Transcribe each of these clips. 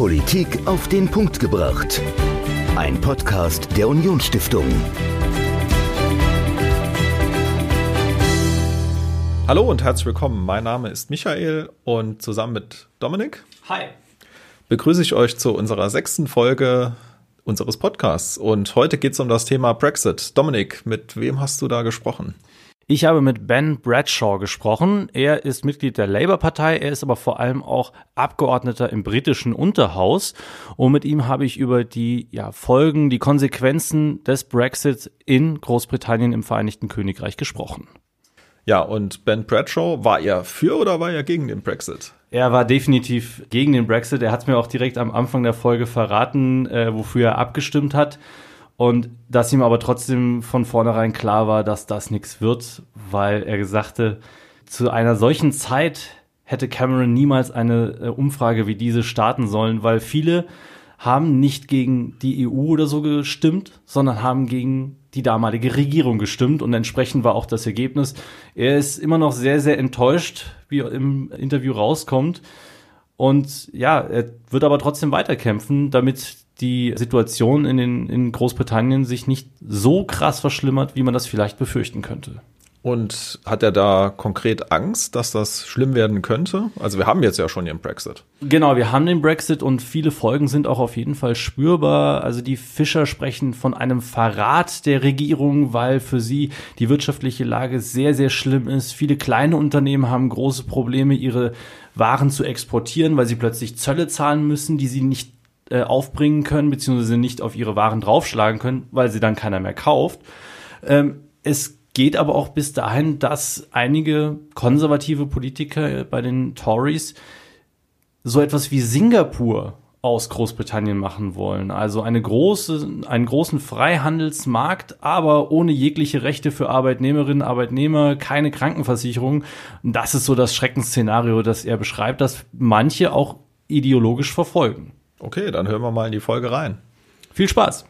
Politik auf den Punkt gebracht. Ein Podcast der Unionsstiftung. Hallo und herzlich willkommen. Mein Name ist Michael und zusammen mit Dominik. Hi. Begrüße ich euch zu unserer sechsten Folge unseres Podcasts. Und heute geht es um das Thema Brexit. Dominik, mit wem hast du da gesprochen? Ich habe mit Ben Bradshaw gesprochen. Er ist Mitglied der Labour-Partei, er ist aber vor allem auch Abgeordneter im britischen Unterhaus. Und mit ihm habe ich über die ja, Folgen, die Konsequenzen des Brexit in Großbritannien im Vereinigten Königreich gesprochen. Ja, und Ben Bradshaw, war er für oder war er gegen den Brexit? Er war definitiv gegen den Brexit. Er hat es mir auch direkt am Anfang der Folge verraten, äh, wofür er abgestimmt hat. Und dass ihm aber trotzdem von vornherein klar war, dass das nichts wird, weil er sagte, zu einer solchen Zeit hätte Cameron niemals eine äh, Umfrage wie diese starten sollen, weil viele haben nicht gegen die EU oder so gestimmt, sondern haben gegen die damalige Regierung gestimmt und entsprechend war auch das Ergebnis. Er ist immer noch sehr, sehr enttäuscht, wie im Interview rauskommt. Und ja, er wird aber trotzdem weiterkämpfen, damit die Situation in, den, in Großbritannien sich nicht so krass verschlimmert, wie man das vielleicht befürchten könnte. Und hat er da konkret Angst, dass das schlimm werden könnte? Also wir haben jetzt ja schon den Brexit. Genau, wir haben den Brexit und viele Folgen sind auch auf jeden Fall spürbar. Also die Fischer sprechen von einem Verrat der Regierung, weil für sie die wirtschaftliche Lage sehr, sehr schlimm ist. Viele kleine Unternehmen haben große Probleme, ihre Waren zu exportieren, weil sie plötzlich Zölle zahlen müssen, die sie nicht äh, aufbringen können, beziehungsweise nicht auf ihre Waren draufschlagen können, weil sie dann keiner mehr kauft. Ähm, es geht aber auch bis dahin, dass einige konservative Politiker bei den Tories so etwas wie Singapur aus Großbritannien machen wollen. Also eine große, einen großen Freihandelsmarkt, aber ohne jegliche Rechte für Arbeitnehmerinnen, Arbeitnehmer, keine Krankenversicherung. Das ist so das Schreckensszenario, das er beschreibt, das manche auch ideologisch verfolgen. Okay, dann hören wir mal in die Folge rein. Viel Spaß!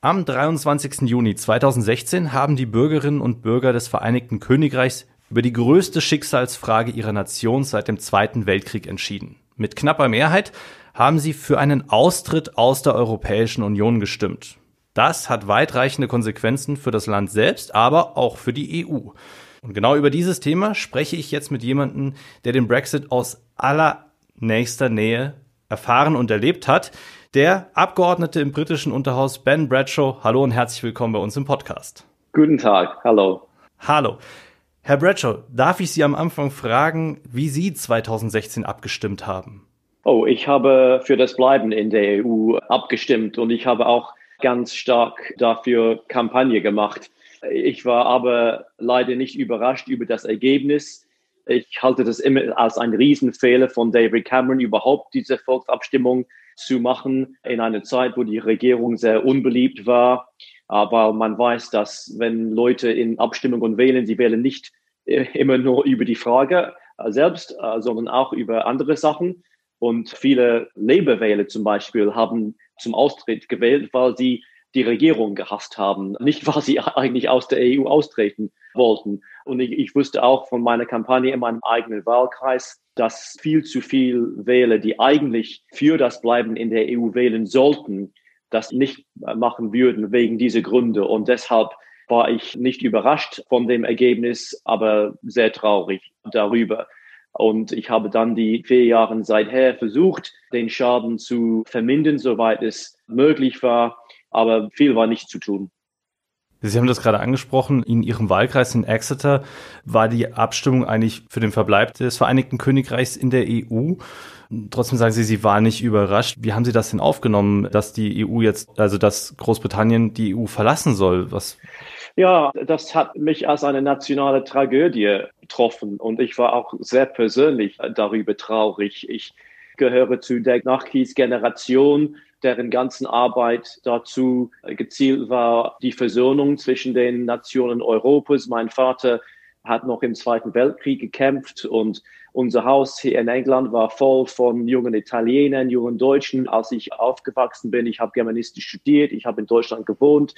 Am 23. Juni 2016 haben die Bürgerinnen und Bürger des Vereinigten Königreichs über die größte Schicksalsfrage ihrer Nation seit dem Zweiten Weltkrieg entschieden. Mit knapper Mehrheit haben sie für einen Austritt aus der Europäischen Union gestimmt. Das hat weitreichende Konsequenzen für das Land selbst, aber auch für die EU. Und genau über dieses Thema spreche ich jetzt mit jemandem, der den Brexit aus allernächster Nähe erfahren und erlebt hat. Der Abgeordnete im britischen Unterhaus Ben Bradshaw. Hallo und herzlich willkommen bei uns im Podcast. Guten Tag, hallo. Hallo. Herr Bradshaw, darf ich Sie am Anfang fragen, wie Sie 2016 abgestimmt haben? Oh, ich habe für das Bleiben in der EU abgestimmt und ich habe auch ganz stark dafür Kampagne gemacht. Ich war aber leider nicht überrascht über das Ergebnis. Ich halte das immer als einen Riesenfehler von David Cameron, überhaupt diese Volksabstimmung zu machen in einer Zeit, wo die Regierung sehr unbeliebt war. Aber man weiß, dass wenn Leute in Abstimmungen wählen, sie wählen nicht immer nur über die Frage selbst, äh, sondern auch über andere Sachen. Und viele Labour-Wähler zum Beispiel haben zum Austritt gewählt, weil sie die Regierung gehasst haben, nicht weil sie eigentlich aus der EU austreten wollten. Und ich, ich wusste auch von meiner Kampagne in meinem eigenen Wahlkreis, dass viel zu viel Wähler, die eigentlich für das Bleiben in der EU wählen sollten, das nicht machen würden wegen dieser Gründe. Und deshalb war ich nicht überrascht von dem Ergebnis, aber sehr traurig darüber. Und ich habe dann die vier Jahre seither versucht, den Schaden zu vermindern, soweit es möglich war. Aber viel war nicht zu tun. Sie haben das gerade angesprochen. In Ihrem Wahlkreis in Exeter war die Abstimmung eigentlich für den Verbleib des Vereinigten Königreichs in der EU. Trotzdem sagen Sie, Sie waren nicht überrascht. Wie haben Sie das denn aufgenommen, dass die EU jetzt, also dass Großbritannien die EU verlassen soll? Was? Ja, das hat mich als eine nationale Tragödie getroffen und ich war auch sehr persönlich darüber traurig. Ich gehöre zu der Nachkriegsgeneration, deren ganzen Arbeit dazu gezielt war, die Versöhnung zwischen den Nationen Europas. Mein Vater hat noch im Zweiten Weltkrieg gekämpft und unser Haus hier in England war voll von jungen Italienern, jungen Deutschen. Als ich aufgewachsen bin, ich habe Germanistik studiert, ich habe in Deutschland gewohnt.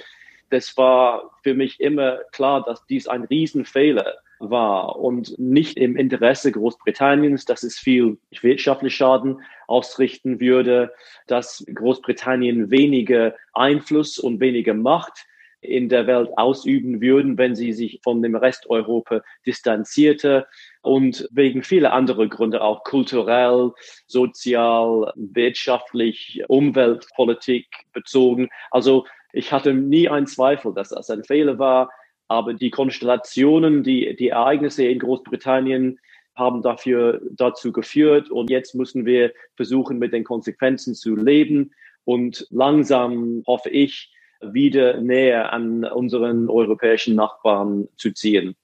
Das war für mich immer klar, dass dies ein Riesenfehler war. Und nicht im Interesse Großbritanniens, dass es viel wirtschaftlich Schaden ausrichten würde, dass Großbritannien weniger Einfluss und weniger Macht in der Welt ausüben würden, wenn sie sich von dem Rest Europa distanzierte. Und wegen vieler anderer Gründe, auch kulturell, sozial, wirtschaftlich, Umweltpolitik bezogen. Also ich hatte nie einen Zweifel, dass das ein Fehler war, aber die Konstellationen, die, die Ereignisse in Großbritannien haben dafür dazu geführt und jetzt müssen wir versuchen, mit den Konsequenzen zu leben und langsam hoffe ich, wieder näher an unseren europäischen Nachbarn zu ziehen.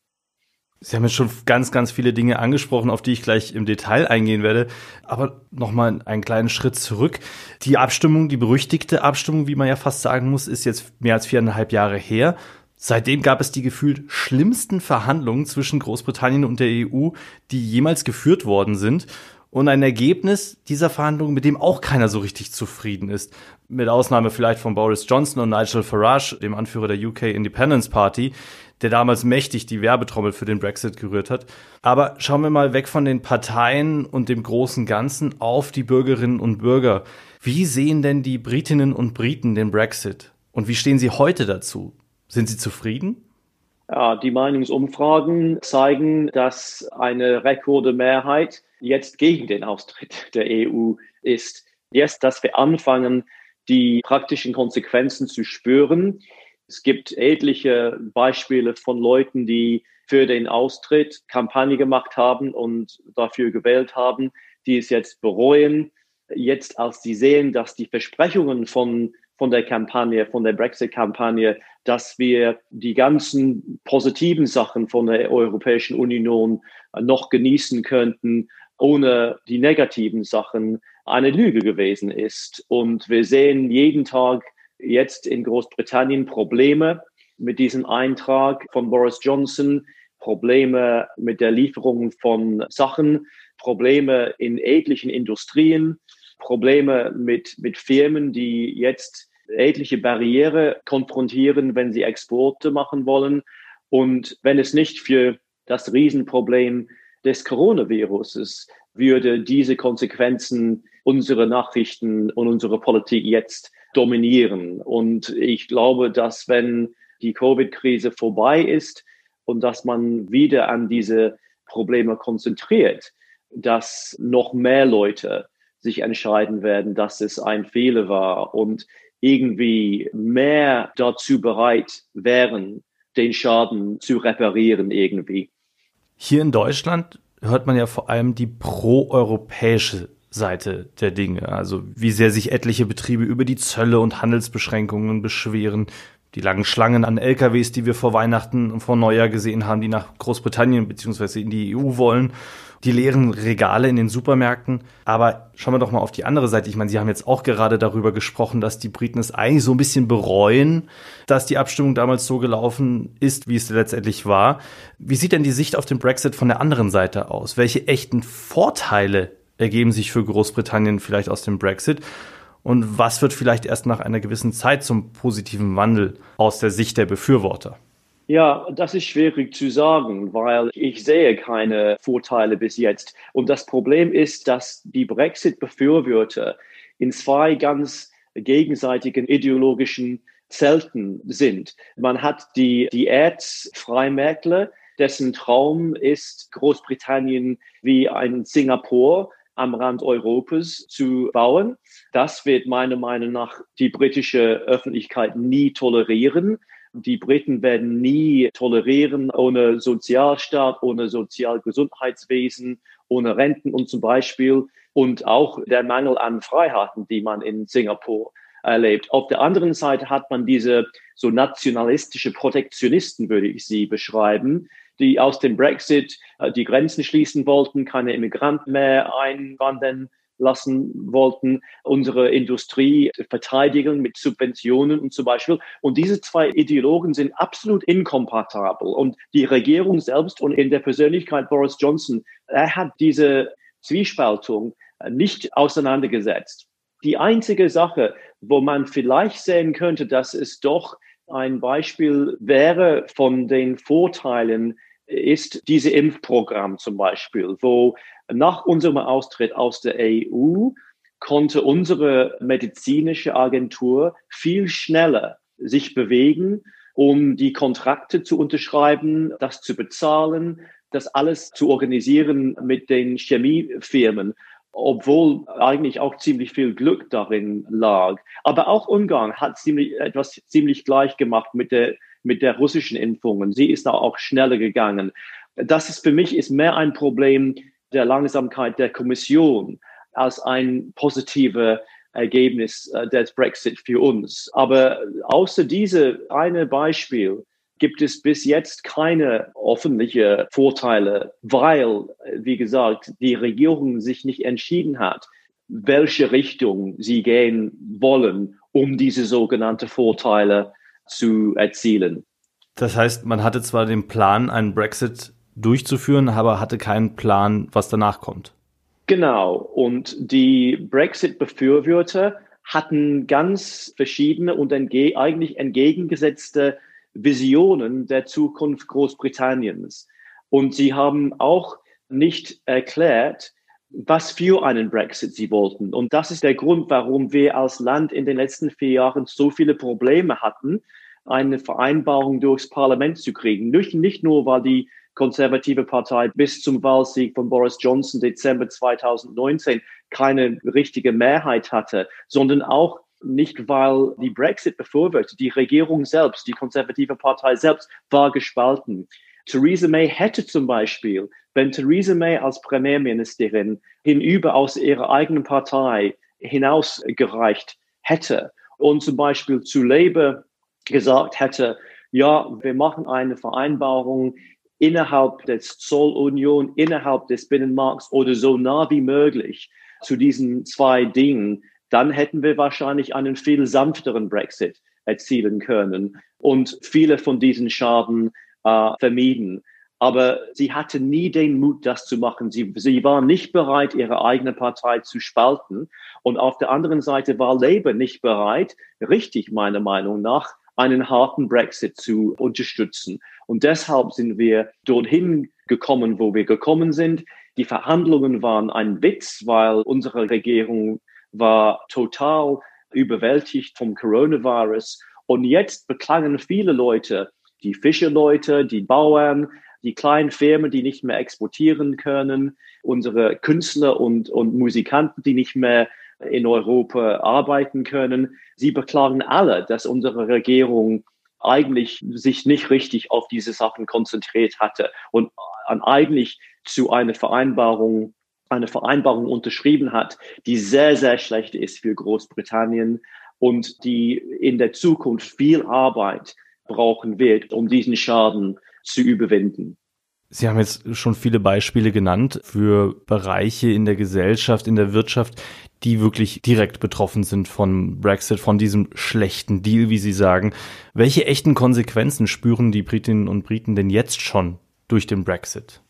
Sie haben jetzt schon ganz, ganz viele Dinge angesprochen, auf die ich gleich im Detail eingehen werde. Aber nochmal einen kleinen Schritt zurück. Die Abstimmung, die berüchtigte Abstimmung, wie man ja fast sagen muss, ist jetzt mehr als viereinhalb Jahre her. Seitdem gab es die gefühlt schlimmsten Verhandlungen zwischen Großbritannien und der EU, die jemals geführt worden sind und ein Ergebnis dieser Verhandlungen, mit dem auch keiner so richtig zufrieden ist. Mit Ausnahme vielleicht von Boris Johnson und Nigel Farage, dem Anführer der UK Independence Party, der damals mächtig die Werbetrommel für den Brexit gerührt hat. Aber schauen wir mal weg von den Parteien und dem großen Ganzen auf die Bürgerinnen und Bürger. Wie sehen denn die Britinnen und Briten den Brexit? Und wie stehen sie heute dazu? Sind sie zufrieden? Ja, die Meinungsumfragen zeigen, dass eine Rekordmehrheit jetzt gegen den Austritt der EU ist. Jetzt, dass wir anfangen, die praktischen Konsequenzen zu spüren. Es gibt etliche Beispiele von Leuten, die für den Austritt Kampagne gemacht haben und dafür gewählt haben, die es jetzt bereuen. Jetzt, als sie sehen, dass die Versprechungen von, von der Kampagne, von der Brexit-Kampagne, dass wir die ganzen positiven Sachen von der Europäischen Union noch genießen könnten, ohne die negativen Sachen eine Lüge gewesen ist. Und wir sehen jeden Tag jetzt in Großbritannien Probleme mit diesem Eintrag von Boris Johnson, Probleme mit der Lieferung von Sachen, Probleme in etlichen Industrien, Probleme mit, mit Firmen, die jetzt etliche Barriere konfrontieren, wenn sie Exporte machen wollen. Und wenn es nicht für das Riesenproblem des Coronaviruses würde diese Konsequenzen unserer Nachrichten und unserer Politik jetzt dominieren. Und ich glaube, dass wenn die Covid-Krise vorbei ist und dass man wieder an diese Probleme konzentriert, dass noch mehr Leute sich entscheiden werden, dass es ein Fehler war und irgendwie mehr dazu bereit wären, den Schaden zu reparieren irgendwie. Hier in Deutschland hört man ja vor allem die proeuropäische Seite der Dinge. Also wie sehr sich etliche Betriebe über die Zölle und Handelsbeschränkungen beschweren, die langen Schlangen an LKWs, die wir vor Weihnachten und vor Neujahr gesehen haben, die nach Großbritannien beziehungsweise in die EU wollen die leeren Regale in den Supermärkten. Aber schauen wir doch mal auf die andere Seite. Ich meine, Sie haben jetzt auch gerade darüber gesprochen, dass die Briten es eigentlich so ein bisschen bereuen, dass die Abstimmung damals so gelaufen ist, wie es letztendlich war. Wie sieht denn die Sicht auf den Brexit von der anderen Seite aus? Welche echten Vorteile ergeben sich für Großbritannien vielleicht aus dem Brexit? Und was wird vielleicht erst nach einer gewissen Zeit zum positiven Wandel aus der Sicht der Befürworter? Ja, das ist schwierig zu sagen, weil ich sehe keine Vorteile bis jetzt. Und das Problem ist, dass die Brexit-Befürworter in zwei ganz gegenseitigen ideologischen Zelten sind. Man hat die Diät-Freimärkler, dessen Traum ist, Großbritannien wie ein Singapur am Rand Europas zu bauen. Das wird meiner Meinung nach die britische Öffentlichkeit nie tolerieren. Die Briten werden nie tolerieren ohne Sozialstaat, ohne Sozialgesundheitswesen, ohne Renten und zum Beispiel und auch der Mangel an Freiheiten, die man in Singapur erlebt. Auf der anderen Seite hat man diese so nationalistische Protektionisten, würde ich sie beschreiben, die aus dem Brexit äh, die Grenzen schließen wollten, keine Immigranten mehr einwandern lassen wollten, unsere Industrie verteidigen mit Subventionen zum Beispiel. Und diese zwei Ideologen sind absolut inkompatibel. Und die Regierung selbst und in der Persönlichkeit Boris Johnson, er hat diese Zwiespaltung nicht auseinandergesetzt. Die einzige Sache, wo man vielleicht sehen könnte, dass es doch ein Beispiel wäre von den Vorteilen ist diese Impfprogramm zum Beispiel, wo nach unserem Austritt aus der EU konnte unsere medizinische Agentur viel schneller sich bewegen, um die Kontrakte zu unterschreiben, das zu bezahlen, das alles zu organisieren mit den Chemiefirmen, obwohl eigentlich auch ziemlich viel Glück darin lag. Aber auch Ungarn hat ziemlich, etwas ziemlich gleich gemacht mit der, mit der russischen Impfungen. Sie ist da auch schneller gegangen. Das ist für mich ist mehr ein Problem der Langsamkeit der Kommission als ein positiver Ergebnis äh, des Brexit für uns. Aber außer diese eine Beispiel gibt es bis jetzt keine öffentliche Vorteile, weil, wie gesagt, die Regierung sich nicht entschieden hat, welche Richtung sie gehen wollen, um diese sogenannten Vorteile zu erzielen. Das heißt, man hatte zwar den Plan, einen Brexit durchzuführen, aber hatte keinen Plan, was danach kommt. Genau. Und die Brexit-Befürworter hatten ganz verschiedene und entge eigentlich entgegengesetzte Visionen der Zukunft Großbritanniens. Und sie haben auch nicht erklärt, was für einen Brexit sie wollten. Und das ist der Grund, warum wir als Land in den letzten vier Jahren so viele Probleme hatten, eine Vereinbarung durchs Parlament zu kriegen. Nicht, nicht nur, weil die konservative Partei bis zum Wahlsieg von Boris Johnson Dezember 2019 keine richtige Mehrheit hatte, sondern auch nicht, weil die Brexit befürwortet. Die Regierung selbst, die konservative Partei selbst war gespalten. Theresa May hätte zum Beispiel, wenn Theresa May als Premierministerin hinüber aus ihrer eigenen Partei hinausgereicht hätte und zum Beispiel zu Labour gesagt hätte, ja, wir machen eine Vereinbarung innerhalb des Zollunion, innerhalb des Binnenmarkts oder so nah wie möglich zu diesen zwei Dingen, dann hätten wir wahrscheinlich einen viel sanfteren Brexit erzielen können und viele von diesen Schaden äh, vermieden. Aber sie hatte nie den Mut, das zu machen. Sie, sie war nicht bereit, ihre eigene Partei zu spalten. Und auf der anderen Seite war Labour nicht bereit, richtig meiner Meinung nach, einen harten Brexit zu unterstützen. Und deshalb sind wir dorthin gekommen, wo wir gekommen sind. Die Verhandlungen waren ein Witz, weil unsere Regierung war total überwältigt vom Coronavirus. Und jetzt beklangen viele Leute, die Fischerleute, die Bauern, die kleinen Firmen, die nicht mehr exportieren können, unsere Künstler und, und Musikanten, die nicht mehr in Europa arbeiten können. Sie beklagen alle, dass unsere Regierung eigentlich sich nicht richtig auf diese Sachen konzentriert hatte und eigentlich zu einer Vereinbarung eine Vereinbarung unterschrieben hat, die sehr, sehr schlecht ist für Großbritannien und die in der Zukunft viel Arbeit brauchen wird, um diesen Schaden zu überwinden. Sie haben jetzt schon viele Beispiele genannt für Bereiche in der Gesellschaft, in der Wirtschaft, die wirklich direkt betroffen sind von Brexit, von diesem schlechten Deal, wie Sie sagen. Welche echten Konsequenzen spüren die Britinnen und Briten denn jetzt schon durch den Brexit?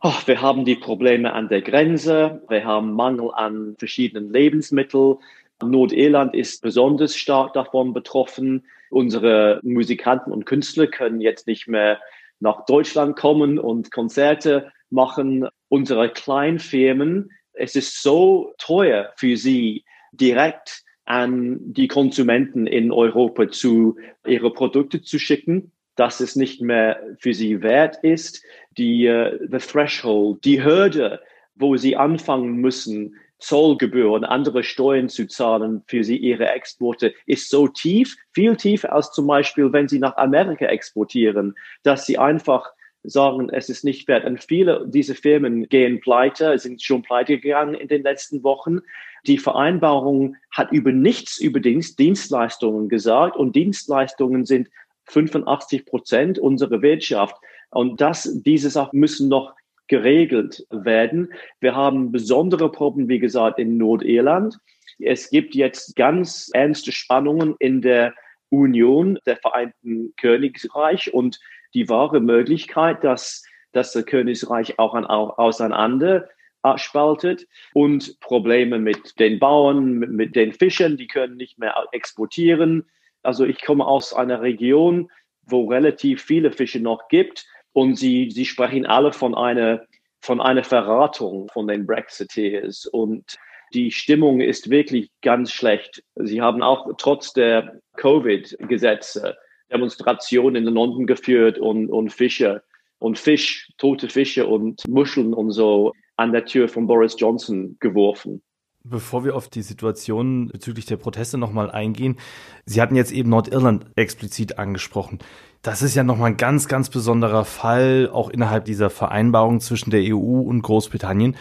Oh, wir haben die Probleme an der Grenze, wir haben Mangel an verschiedenen Lebensmitteln. Nordirland ist besonders stark davon betroffen. Unsere Musikanten und Künstler können jetzt nicht mehr nach Deutschland kommen und Konzerte machen. Unsere Kleinfirmen, es ist so teuer für sie, direkt an die Konsumenten in Europa zu ihre Produkte zu schicken, dass es nicht mehr für sie wert ist. Die uh, the threshold, die Hürde, wo sie anfangen müssen, Zollgebühren, andere Steuern zu zahlen für sie ihre Exporte, ist so tief, viel tiefer als zum Beispiel, wenn sie nach Amerika exportieren, dass sie einfach sagen, es ist nicht wert. Und viele dieser Firmen gehen pleite, sind schon pleite gegangen in den letzten Wochen. Die Vereinbarung hat über nichts über Dienstleistungen gesagt und Dienstleistungen sind 85 Prozent unserer Wirtschaft. Und das, diese Sachen müssen noch geregelt werden. Wir haben besondere Probleme, wie gesagt, in Nordirland. Es gibt jetzt ganz ernste Spannungen in der Union der Vereinten Königreich und die wahre Möglichkeit, dass, dass das Königreich auch, an, auch auseinander spaltet und Probleme mit den Bauern, mit, mit den Fischern, die können nicht mehr exportieren. Also ich komme aus einer Region, wo relativ viele Fische noch gibt Und sie, sie sprechen alle von einer, von einer Verratung von den Brexiteers. Und die Stimmung ist wirklich ganz schlecht. Sie haben auch trotz der Covid-Gesetze Demonstrationen in London geführt und, und Fische und Fisch, tote Fische und Muscheln und so an der Tür von Boris Johnson geworfen. Bevor wir auf die Situation bezüglich der Proteste nochmal eingehen, Sie hatten jetzt eben Nordirland explizit angesprochen. Das ist ja nochmal ein ganz, ganz besonderer Fall, auch innerhalb dieser Vereinbarung zwischen der EU und Großbritannien.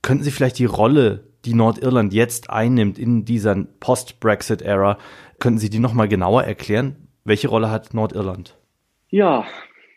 Könnten Sie vielleicht die Rolle, die Nordirland jetzt einnimmt in dieser Post-Brexit-Ära, könnten Sie die nochmal genauer erklären? Welche Rolle hat Nordirland? Ja,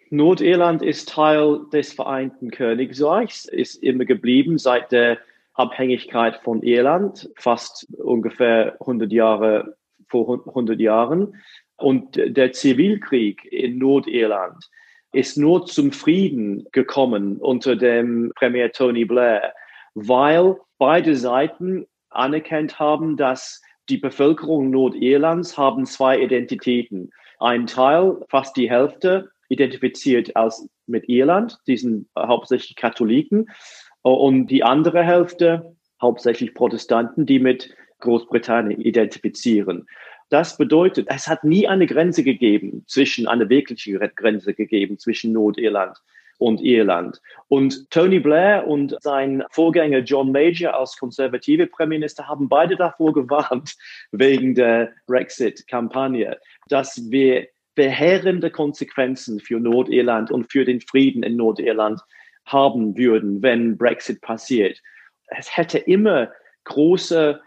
Nordirland ist Teil des Vereinten Königreichs, ist immer geblieben seit der Abhängigkeit von Irland, fast ungefähr 100 Jahre vor 100 Jahren. Und der Zivilkrieg in Nordirland ist nur zum Frieden gekommen unter dem Premier Tony Blair, weil beide Seiten anerkannt haben, dass die Bevölkerung Nordirlands haben zwei Identitäten. Ein Teil, fast die Hälfte, identifiziert als mit Irland, die sind hauptsächlich Katholiken, und die andere Hälfte, hauptsächlich Protestanten, die mit Großbritannien identifizieren. Das bedeutet, es hat nie eine Grenze gegeben zwischen, eine wirkliche Grenze gegeben zwischen Nordirland und Irland. Und Tony Blair und sein Vorgänger John Major als konservative Premierminister haben beide davor gewarnt, wegen der Brexit-Kampagne, dass wir verheerende Konsequenzen für Nordirland und für den Frieden in Nordirland haben würden, wenn Brexit passiert. Es hätte immer große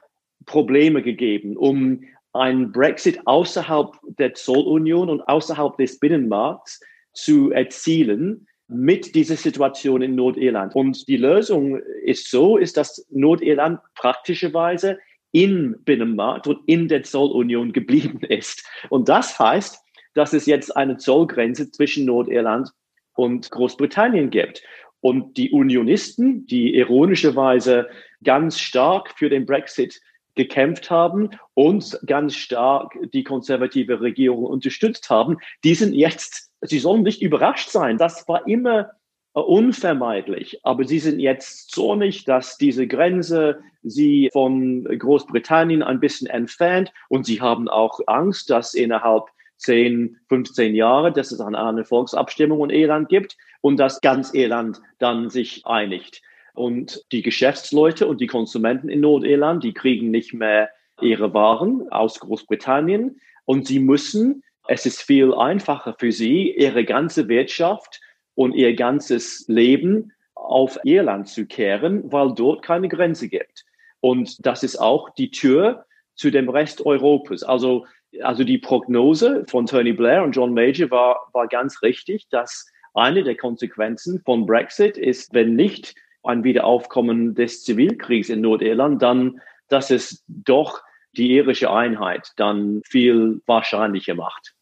Probleme gegeben, um einen Brexit außerhalb der Zollunion und außerhalb des Binnenmarkts zu erzielen, mit dieser Situation in Nordirland. Und die Lösung ist so, ist, dass Nordirland praktischerweise im Binnenmarkt und in der Zollunion geblieben ist. Und das heißt, dass es jetzt eine Zollgrenze zwischen Nordirland und Großbritannien gibt. Und die Unionisten, die ironischerweise ganz stark für den Brexit gekämpft haben und ganz stark die konservative Regierung unterstützt haben, die sind jetzt Sie sollen nicht überrascht sein. Das war immer äh, unvermeidlich. Aber sie sind jetzt zornig, dass diese Grenze sie von Großbritannien ein bisschen entfernt. Und sie haben auch Angst, dass innerhalb 10, 15 Jahre, dass es eine Volksabstimmung in Irland gibt und dass ganz Irland dann sich einigt. Und die Geschäftsleute und die Konsumenten in Nordirland, die kriegen nicht mehr ihre Waren aus Großbritannien und sie müssen es ist viel einfacher für sie, ihre ganze Wirtschaft und ihr ganzes Leben auf Irland zu kehren, weil dort keine Grenze gibt. Und das ist auch die Tür zu dem Rest Europas. Also, also die Prognose von Tony Blair und John Major war, war ganz richtig, dass eine der Konsequenzen von Brexit ist, wenn nicht ein Wiederaufkommen des Zivilkriegs in Nordirland, dann, dass es doch die irische Einheit dann viel wahrscheinlicher macht.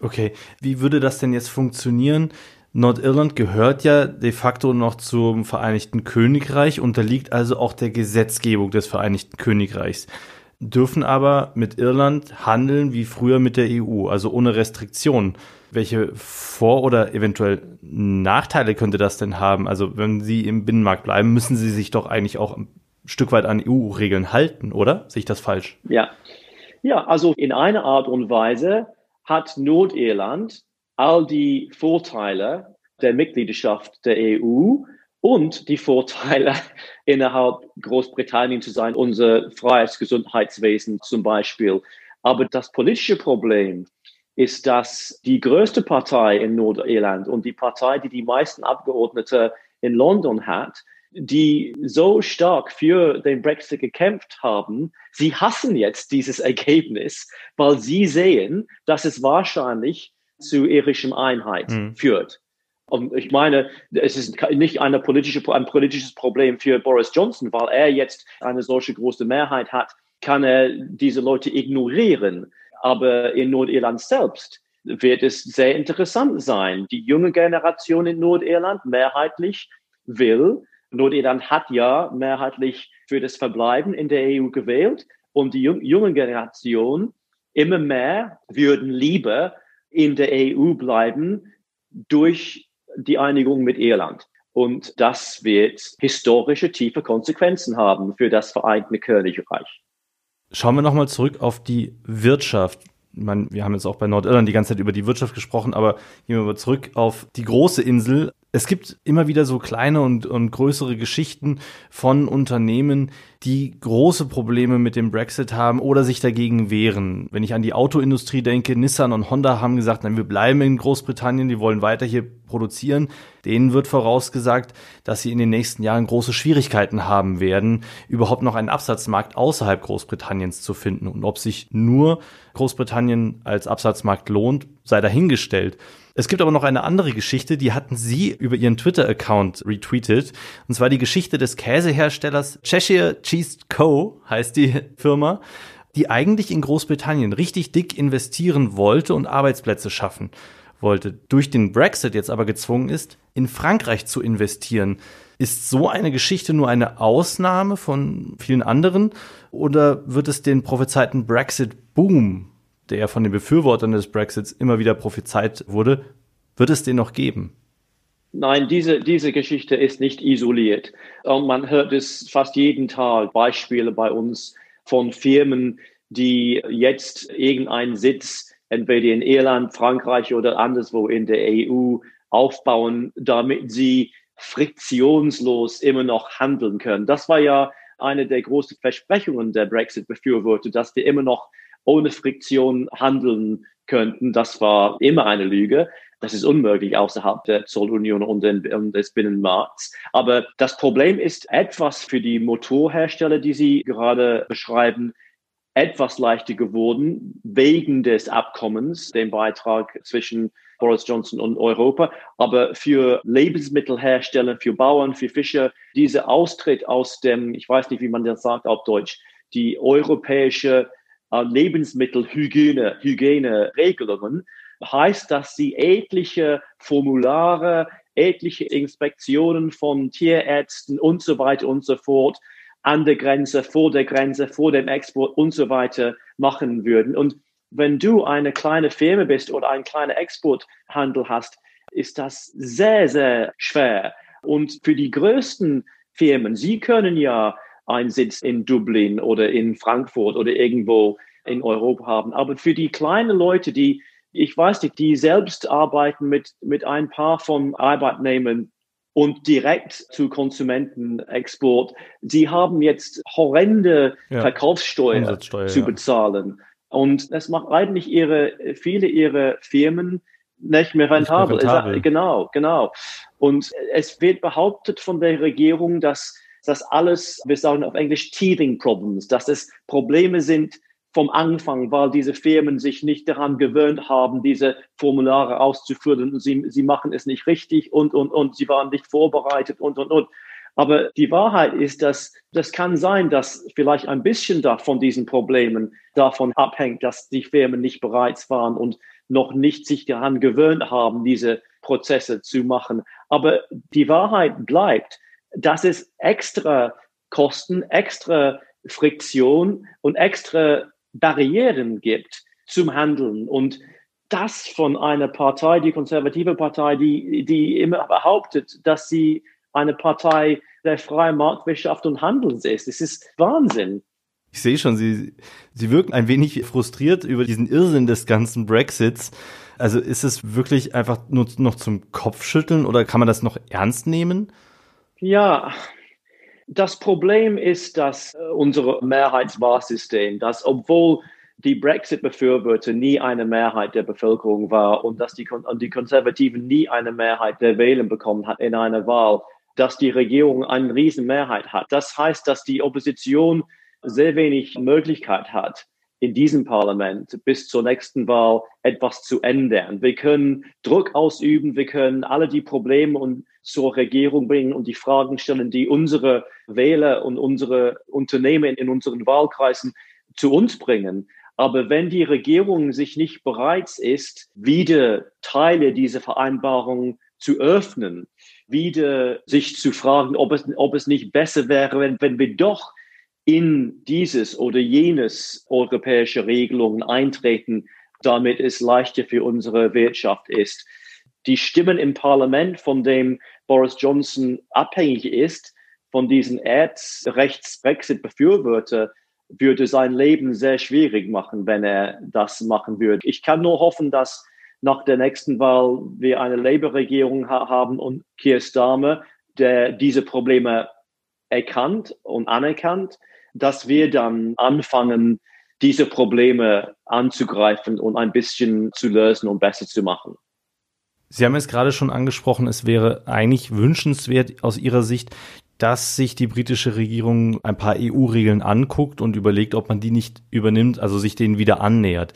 Okay, wie würde das denn jetzt funktionieren? Nordirland gehört ja de facto noch zum Vereinigten Königreich, unterliegt also auch der Gesetzgebung des Vereinigten Königreichs, dürfen aber mit Irland handeln wie früher mit der EU, also ohne Restriktionen. Welche Vor- oder eventuell Nachteile könnte das denn haben? Also wenn Sie im Binnenmarkt bleiben, müssen Sie sich doch eigentlich auch ein Stück weit an EU-Regeln halten, oder? Sehe ich das falsch? Ja. Ja, also in einer Art und Weise hat Nordirland all die Vorteile der Mitgliedschaft der EU und die Vorteile innerhalb Großbritannien zu sein, unser freies Gesundheitswesen zum Beispiel. Aber das politische Problem ist, dass die größte Partei in Nordirland und die Partei, die die meisten Abgeordnete in London hat, die so stark für den Brexit gekämpft haben, sie hassen jetzt dieses Ergebnis, weil sie sehen, dass es wahrscheinlich zu irischem Einheit mhm. führt. Und ich meine, es ist nicht eine politische, ein politisches Problem für Boris Johnson, weil er jetzt eine solche große Mehrheit hat, kann er diese Leute ignorieren. Aber in Nordirland selbst wird es sehr interessant sein. Die junge Generation in Nordirland mehrheitlich will, Nordirland hat ja mehrheitlich für das Verbleiben in der EU gewählt und die junge Generation immer mehr würden lieber in der EU bleiben durch die Einigung mit Irland. Und das wird historische tiefe Konsequenzen haben für das Vereinigte Königreich. Schauen wir nochmal zurück auf die Wirtschaft. Ich meine, wir haben jetzt auch bei Nordirland die ganze Zeit über die Wirtschaft gesprochen, aber gehen wir mal zurück auf die große Insel es gibt immer wieder so kleine und, und größere Geschichten von Unternehmen, die große Probleme mit dem Brexit haben oder sich dagegen wehren. Wenn ich an die Autoindustrie denke, Nissan und Honda haben gesagt, nein, wir bleiben in Großbritannien, die wollen weiter hier produzieren. Denen wird vorausgesagt, dass sie in den nächsten Jahren große Schwierigkeiten haben werden, überhaupt noch einen Absatzmarkt außerhalb Großbritanniens zu finden. Und ob sich nur Großbritannien als Absatzmarkt lohnt, sei dahingestellt. Es gibt aber noch eine andere Geschichte, die hatten Sie über Ihren Twitter-Account retweetet. Und zwar die Geschichte des Käseherstellers Cheshire Cheese Co. heißt die Firma, die eigentlich in Großbritannien richtig dick investieren wollte und Arbeitsplätze schaffen wollte, durch den Brexit jetzt aber gezwungen ist, in Frankreich zu investieren. Ist so eine Geschichte nur eine Ausnahme von vielen anderen oder wird es den prophezeiten Brexit-Boom der von den Befürwortern des Brexits immer wieder prophezeit wurde, wird es den noch geben? Nein, diese, diese Geschichte ist nicht isoliert. Und man hört es fast jeden Tag, Beispiele bei uns von Firmen, die jetzt irgendeinen Sitz entweder in Irland, Frankreich oder anderswo in der EU aufbauen, damit sie friktionslos immer noch handeln können. Das war ja eine der großen Versprechungen der Brexit-Befürworter, dass wir immer noch ohne Friktion handeln könnten. Das war immer eine Lüge. Das ist unmöglich außerhalb der Zollunion und, des Binnenmarkts. Aber das Problem ist etwas für die Motorhersteller, die Sie gerade beschreiben, etwas leichter geworden wegen des Abkommens, dem Beitrag zwischen Boris Johnson und Europa. Aber für Lebensmittelhersteller, für Bauern, für Fischer, dieser Austritt aus dem, ich weiß nicht, wie man das sagt auf Deutsch, die europäische äh, Lebensmittelhygiene, Hygieneregelungen, heißt, dass sie etliche Formulare, etliche Inspektionen von Tierärzten und so weiter und so fort an der Grenze, vor der Grenze, vor dem Export und so weiter machen würden. Und wenn du eine kleine Firma bist oder ein kleiner Exporthandel hast, ist das sehr, sehr schwer. Und für die größten Firmen, sie können ja einen Sitz in Dublin oder in Frankfurt oder irgendwo in Europa haben. Aber für die kleinen Leute, die, ich weiß nicht, die selbst arbeiten mit, mit ein paar von Arbeitnehmern und direkt zu Konsumentenexport, sie haben jetzt horrende ja. Verkaufssteuer zu ja. bezahlen. Und das macht eigentlich ihre, viele ihrer Firmen nicht mehr rentabel. Nicht mehr rentabel. Genau, genau. Und es wird behauptet von der Regierung, dass das alles, wir sagen auf Englisch Teething Problems, dass es Probleme sind vom Anfang, weil diese Firmen sich nicht daran gewöhnt haben, diese Formulare auszuführen und sie, sie machen es nicht richtig und, und, und sie waren nicht vorbereitet und, und, und. Aber die Wahrheit ist, dass das kann sein, dass vielleicht ein bisschen da von diesen Problemen davon abhängt, dass die Firmen nicht bereit waren und noch nicht sich daran gewöhnt haben, diese Prozesse zu machen. Aber die Wahrheit bleibt, dass es extra Kosten, extra Friktion und extra Barrieren gibt zum Handeln. Und das von einer Partei, die konservative Partei, die, die immer behauptet, dass sie eine Partei der freien Marktwirtschaft und Handels ist. Es ist Wahnsinn. Ich sehe schon, Sie, Sie wirken ein wenig frustriert über diesen Irrsinn des ganzen Brexits. Also ist es wirklich einfach nur noch zum Kopfschütteln oder kann man das noch ernst nehmen? Ja, das Problem ist, dass äh, unser Mehrheitswahrsystem, dass obwohl die Brexit-Befürworter nie eine Mehrheit der Bevölkerung war und dass die, die Konservativen nie eine Mehrheit der Wählen bekommen hat in einer Wahl, dass die Regierung eine riesen Mehrheit hat. Das heißt, dass die Opposition sehr wenig Möglichkeit hat, in diesem Parlament bis zur nächsten Wahl etwas zu ändern. Wir können Druck ausüben, wir können alle die Probleme und zur Regierung bringen und die Fragen stellen, die unsere Wähler und unsere Unternehmen in unseren Wahlkreisen zu uns bringen. Aber wenn die Regierung sich nicht bereit ist, wieder Teile dieser Vereinbarung zu öffnen, wieder sich zu fragen, ob es, ob es nicht besser wäre, wenn, wenn wir doch in dieses oder jenes europäische Regelungen eintreten, damit es leichter für unsere Wirtschaft ist. die Stimmen im Parlament, von dem Boris Johnson abhängig ist, von diesen Erzrechts-Brexit-Befürworter, würde sein Leben sehr schwierig machen, wenn er das machen würde. Ich kann nur hoffen, dass nach der nächsten Wahl wir eine Labour-Regierung ha haben und Keir Starmer, der diese Probleme erkannt und anerkannt, dass wir dann anfangen, diese Probleme anzugreifen und ein bisschen zu lösen und besser zu machen. Sie haben es gerade schon angesprochen, es wäre eigentlich wünschenswert aus Ihrer Sicht, dass sich die britische Regierung ein paar EU-Regeln anguckt und überlegt, ob man die nicht übernimmt, also sich denen wieder annähert.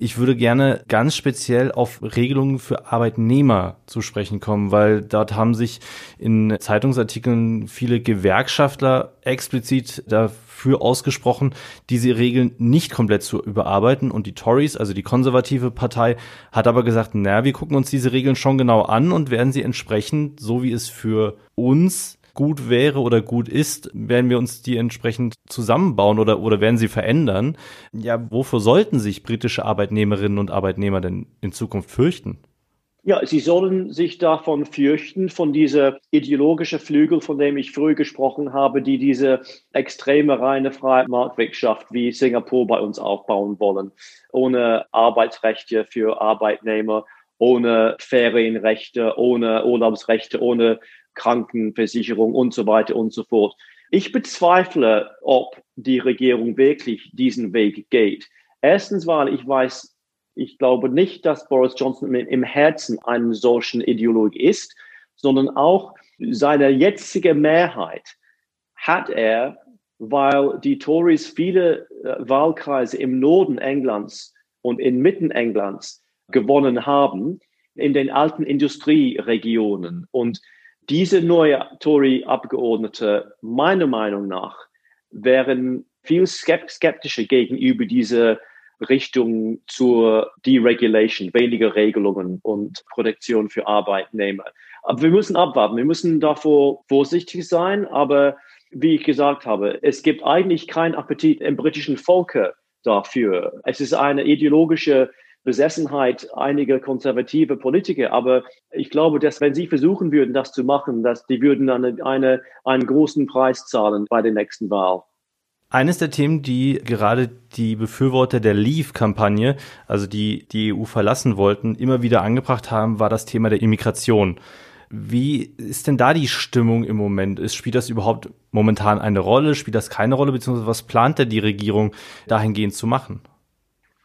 Ich würde gerne ganz speziell auf Regelungen für Arbeitnehmer zu sprechen kommen, weil dort haben sich in Zeitungsartikeln viele Gewerkschaftler explizit dafür ausgesprochen, diese Regeln nicht komplett zu überarbeiten. Und die Tories, also die konservative Partei, hat aber gesagt, na, wir gucken uns diese Regeln schon genau an und werden sie entsprechend, so wie es für uns gut wäre oder gut ist, werden wir uns die entsprechend zusammenbauen oder, oder werden sie verändern. Ja, wofür sollten sich britische Arbeitnehmerinnen und Arbeitnehmer denn in Zukunft fürchten? Ja, sie sollen sich davon fürchten, von dieser ideologischen Flügel, von dem ich früher gesprochen habe, die diese extreme reine freie Marktwirtschaft wie Singapur bei uns aufbauen wollen, ohne Arbeitsrechte für Arbeitnehmer, ohne Ferienrechte, ohne Urlaubsrechte, ohne Krankenversicherung und so weiter und so fort. Ich bezweifle, ob die Regierung wirklich diesen Weg geht. Erstens, weil ich weiß, ich glaube nicht, dass Boris Johnson im Herzen eine solchen Ideologie ist, sondern auch seine jetzige Mehrheit hat er, weil die Tories viele äh, Wahlkreise im Norden Englands und in Mitten Englands gewonnen haben, in den alten Industrieregionen. Und diese neue Tory-Abgeordnete, meiner Meinung nach, wären viel skeptischer gegenüber dieser Richtung zur Deregulation, weniger Regelungen und Protektion für Arbeitnehmer. Aber wir müssen abwarten. Wir müssen davor vorsichtig sein. Aber wie ich gesagt habe, es gibt eigentlich keinen Appetit im britischen Volke dafür. Es ist eine ideologische Besessenheit einiger konservative Politiker. Aber ich glaube, dass wenn sie versuchen würden, das zu machen, dass die würden eine, eine, einen großen Preis zahlen bei der nächsten Wahl. Eines der Themen, die gerade die Befürworter der Leave-Kampagne, also die die EU verlassen wollten, immer wieder angebracht haben, war das Thema der Immigration. Wie ist denn da die Stimmung im Moment? Spielt das überhaupt momentan eine Rolle? Spielt das keine Rolle? Beziehungsweise was plant denn die Regierung dahingehend zu machen?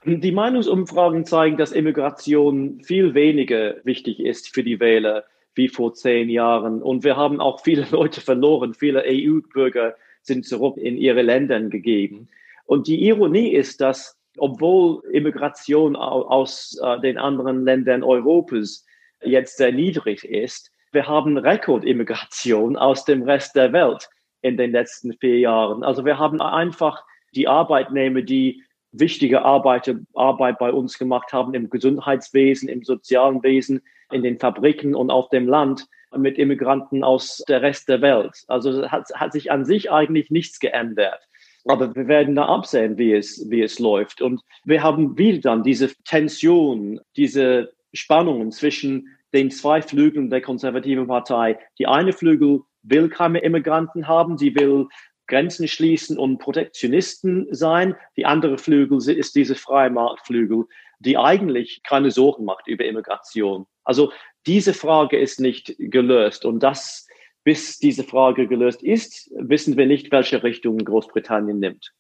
Die Meinungsumfragen zeigen, dass Immigration viel weniger wichtig ist für die Wähler wie vor zehn Jahren. Und wir haben auch viele Leute verloren. Viele EU-Bürger sind zurück in ihre Länder gegeben. Und die Ironie ist, dass obwohl Immigration aus äh, den anderen Ländern Europas jetzt sehr niedrig ist, wir haben Rekordimmigration aus dem Rest der Welt in den letzten vier Jahren. Also wir haben einfach die Arbeitnehmer, die wichtige Arbeit, Arbeit bei uns gemacht haben im Gesundheitswesen, im sozialen Wesen, in den Fabriken und auf dem Land mit Immigranten aus der Rest der Welt. Also hat, hat sich an sich eigentlich nichts geändert. Aber wir werden da absehen, wie es, wie es läuft. Und wir haben wieder dann diese Tension, diese Spannungen zwischen den zwei Flügeln der konservativen Partei. Die eine Flügel will keine Immigranten haben, sie will Grenzen schließen und Protektionisten sein. Die andere Flügel ist diese freie Marktflügel, die eigentlich keine Sorgen macht über Immigration. Also diese Frage ist nicht gelöst und das, bis diese Frage gelöst ist, wissen wir nicht, welche Richtung Großbritannien nimmt.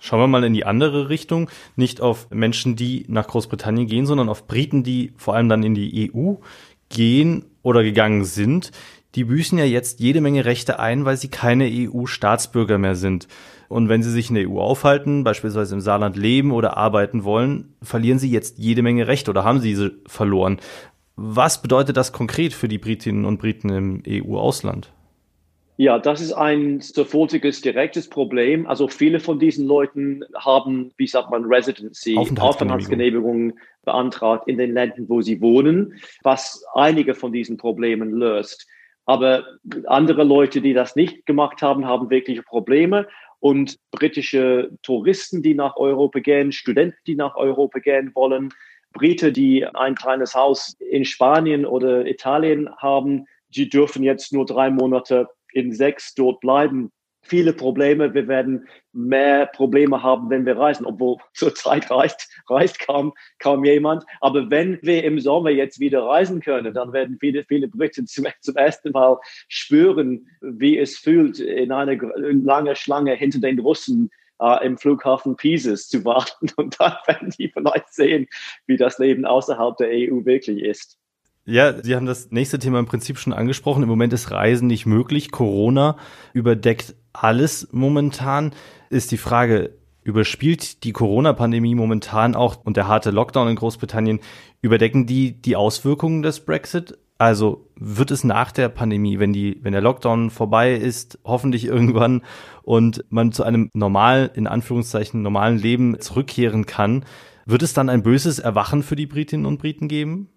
Schauen wir mal in die andere Richtung, nicht auf Menschen, die nach Großbritannien gehen, sondern auf Briten, die vor allem dann in die EU gehen oder gegangen sind die büßen ja jetzt jede Menge Rechte ein, weil sie keine EU-Staatsbürger mehr sind. Und wenn sie sich in der EU aufhalten, beispielsweise im Saarland leben oder arbeiten wollen, verlieren sie jetzt jede Menge Rechte oder haben sie diese verloren. Was bedeutet das konkret für die Britinnen und Briten im EU-Ausland? Ja, das ist ein sofortiges, direktes Problem. Also viele von diesen Leuten haben, wie sagt man, Residency, Aufenthaltsgenehmigungen beantragt in den Ländern, wo sie wohnen, was einige von diesen Problemen löst. Aber andere Leute, die das nicht gemacht haben, haben wirkliche Probleme. Und britische Touristen, die nach Europa gehen, Studenten, die nach Europa gehen wollen, Briten, die ein kleines Haus in Spanien oder Italien haben, die dürfen jetzt nur drei Monate in sechs dort bleiben viele Probleme. Wir werden mehr Probleme haben, wenn wir reisen, obwohl zurzeit reist, reist kaum, kaum jemand. Aber wenn wir im Sommer jetzt wieder reisen können, dann werden viele, viele Briten zum, zum ersten Mal spüren, wie es fühlt, in einer langen Schlange hinter den Russen äh, im Flughafen Pieces zu warten. Und dann werden die vielleicht sehen, wie das Leben außerhalb der EU wirklich ist. Ja, Sie haben das nächste Thema im Prinzip schon angesprochen. Im Moment ist Reisen nicht möglich. Corona überdeckt alles momentan. Ist die Frage, überspielt die Corona-Pandemie momentan auch und der harte Lockdown in Großbritannien, überdecken die die Auswirkungen des Brexit? Also wird es nach der Pandemie, wenn die, wenn der Lockdown vorbei ist, hoffentlich irgendwann und man zu einem normal, in Anführungszeichen, normalen Leben zurückkehren kann, wird es dann ein böses Erwachen für die Britinnen und Briten geben?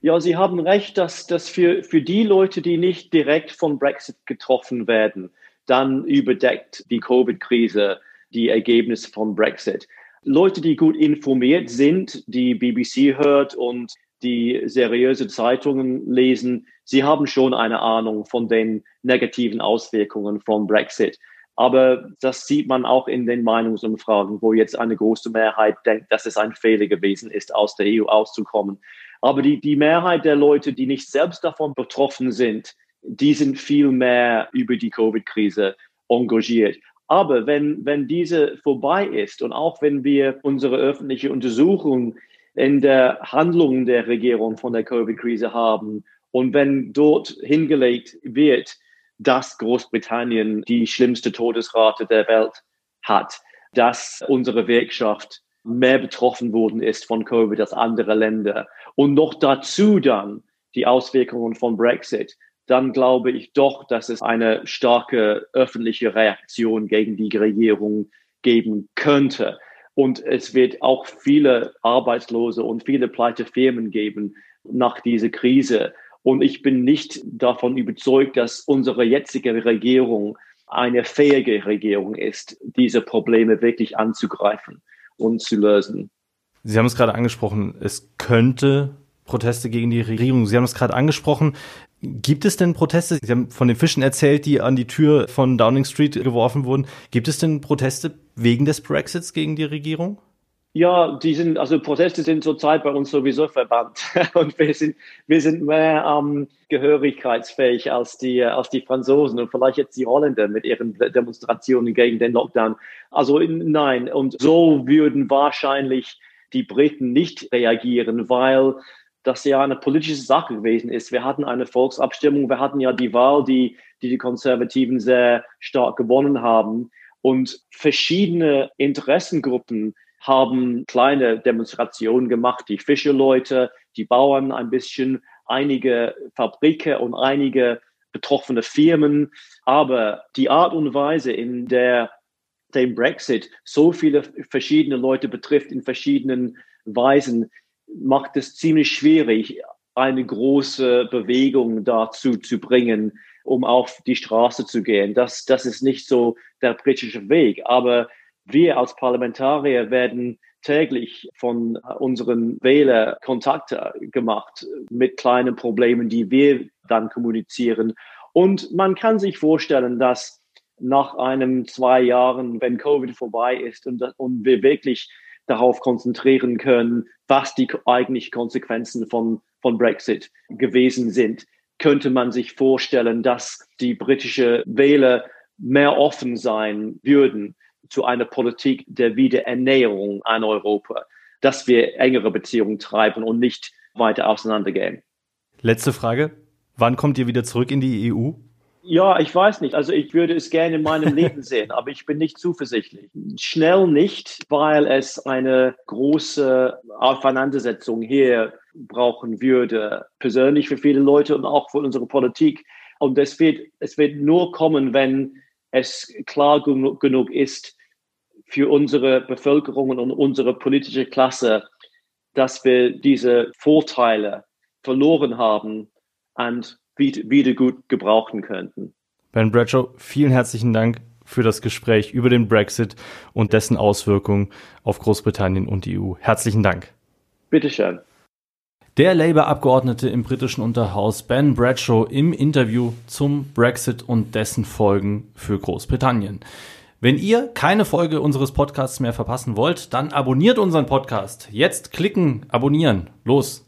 Ja, Sie haben recht, dass das für, für die Leute, die nicht direkt vom Brexit getroffen werden, dann überdeckt die Covid-Krise die Ergebnisse von Brexit. Leute, die gut informiert sind, die BBC hört und die seriöse Zeitungen lesen, sie haben schon eine Ahnung von den negativen Auswirkungen von Brexit. Aber das sieht man auch in den Meinungsumfragen, wo jetzt eine große Mehrheit denkt, dass es ein Fehler gewesen ist, aus der EU auszukommen. Aber die, die Mehrheit der Leute, die nicht selbst davon betroffen sind, die sind viel mehr über die Covid-Krise engagiert. Aber wenn, wenn diese vorbei ist und auch wenn wir unsere öffentliche Untersuchung in der Handlung der Regierung von der Covid-Krise haben und wenn dort hingelegt wird, dass Großbritannien die schlimmste Todesrate der Welt hat, dass unsere Wirtschaft mehr betroffen worden ist von Covid als andere Länder und noch dazu dann die Auswirkungen von Brexit, dann glaube ich doch, dass es eine starke öffentliche Reaktion gegen die Regierung geben könnte. Und es wird auch viele Arbeitslose und viele pleite Firmen geben nach dieser Krise. Und ich bin nicht davon überzeugt, dass unsere jetzige Regierung eine fähige Regierung ist, diese Probleme wirklich anzugreifen und zu lösen. Sie haben es gerade angesprochen, es könnte Proteste gegen die Regierung. Sie haben es gerade angesprochen. Gibt es denn Proteste? Sie haben von den Fischen erzählt, die an die Tür von Downing Street geworfen wurden. Gibt es denn Proteste wegen des Brexits gegen die Regierung? Ja, die sind, also Proteste sind zurzeit bei uns sowieso verbannt. Und wir sind, wir sind mehr ähm, gehörigkeitsfähig als die, als die Franzosen und vielleicht jetzt die Holländer mit ihren Demonstrationen gegen den Lockdown. Also nein. Und so würden wahrscheinlich die Briten nicht reagieren, weil das ja eine politische Sache gewesen ist. Wir hatten eine Volksabstimmung, wir hatten ja die Wahl, die die, die Konservativen sehr stark gewonnen haben. Und verschiedene Interessengruppen haben kleine Demonstrationen gemacht, die Fischerleute, die Bauern ein bisschen, einige Fabriken und einige betroffene Firmen. Aber die Art und Weise, in der den Brexit so viele verschiedene Leute betrifft, in verschiedenen Weisen, macht es ziemlich schwierig, eine große Bewegung dazu zu bringen, um auf die Straße zu gehen. Das, das ist nicht so der britische Weg. Aber wir als Parlamentarier werden täglich von unseren Wählern Kontakte gemacht mit kleinen Problemen, die wir dann kommunizieren. Und man kann sich vorstellen, dass nach einem zwei Jahren, wenn Covid vorbei ist und, und wir wirklich darauf konzentrieren können, was die eigentlichen Konsequenzen von, von Brexit gewesen sind, könnte man sich vorstellen, dass die britische Wähler mehr offen sein würden zu einer Politik der Wiederernäherung an Europa, dass wir engere Beziehungen treiben und nicht weiter auseinandergehen. Letzte Frage. Wann kommt ihr wieder zurück in die EU? Ja, ich weiß nicht. Also ich würde es gerne in meinem Leben sehen, aber ich bin nicht zuversichtlich. Schnell nicht, weil es eine große Auseinandersetzung hier brauchen würde, persönlich für viele Leute und auch für unsere Politik. Und es wird, es wird nur kommen, wenn es klar genug, ist für unsere Bevölkerung und unsere politische Klasse, dass wir diese Vorteile verloren haben und wieder gut gebrauchen könnten. Ben Bradshaw, vielen herzlichen Dank für das Gespräch über den Brexit und dessen Auswirkungen auf Großbritannien und die EU. Herzlichen Dank. Bitteschön. Der Labour-Abgeordnete im britischen Unterhaus Ben Bradshaw im Interview zum Brexit und dessen Folgen für Großbritannien. Wenn ihr keine Folge unseres Podcasts mehr verpassen wollt, dann abonniert unseren Podcast. Jetzt klicken, abonnieren. Los.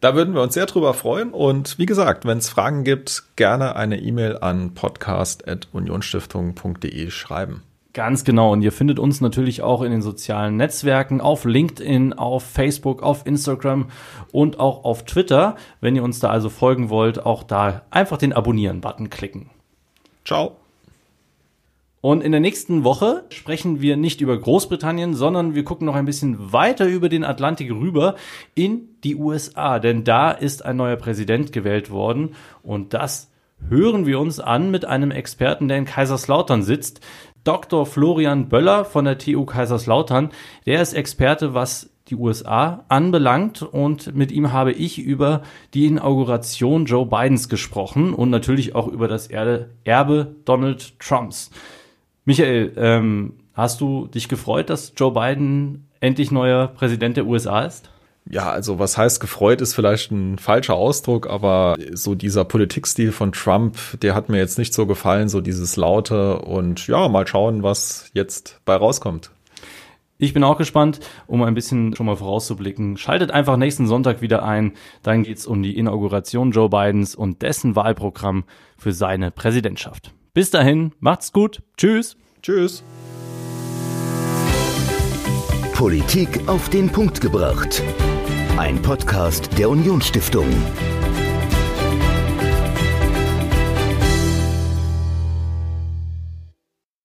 Da würden wir uns sehr drüber freuen. Und wie gesagt, wenn es Fragen gibt, gerne eine E-Mail an podcast.unionstiftung.de schreiben. Ganz genau. Und ihr findet uns natürlich auch in den sozialen Netzwerken, auf LinkedIn, auf Facebook, auf Instagram und auch auf Twitter. Wenn ihr uns da also folgen wollt, auch da einfach den Abonnieren-Button klicken. Ciao. Und in der nächsten Woche sprechen wir nicht über Großbritannien, sondern wir gucken noch ein bisschen weiter über den Atlantik rüber in die USA. Denn da ist ein neuer Präsident gewählt worden. Und das hören wir uns an mit einem Experten, der in Kaiserslautern sitzt. Dr. Florian Böller von der TU Kaiserslautern. Der ist Experte, was die USA anbelangt und mit ihm habe ich über die Inauguration Joe Bidens gesprochen und natürlich auch über das Erbe Donald Trumps. Michael, ähm, hast du dich gefreut, dass Joe Biden endlich neuer Präsident der USA ist? Ja, also was heißt gefreut ist vielleicht ein falscher Ausdruck, aber so dieser Politikstil von Trump, der hat mir jetzt nicht so gefallen, so dieses laute und ja, mal schauen, was jetzt bei rauskommt. Ich bin auch gespannt, um ein bisschen schon mal vorauszublicken. Schaltet einfach nächsten Sonntag wieder ein. Dann geht's um die Inauguration Joe Bidens und dessen Wahlprogramm für seine Präsidentschaft. Bis dahin, macht's gut. Tschüss. Tschüss. Politik auf den Punkt gebracht. Ein Podcast der Unionsstiftung.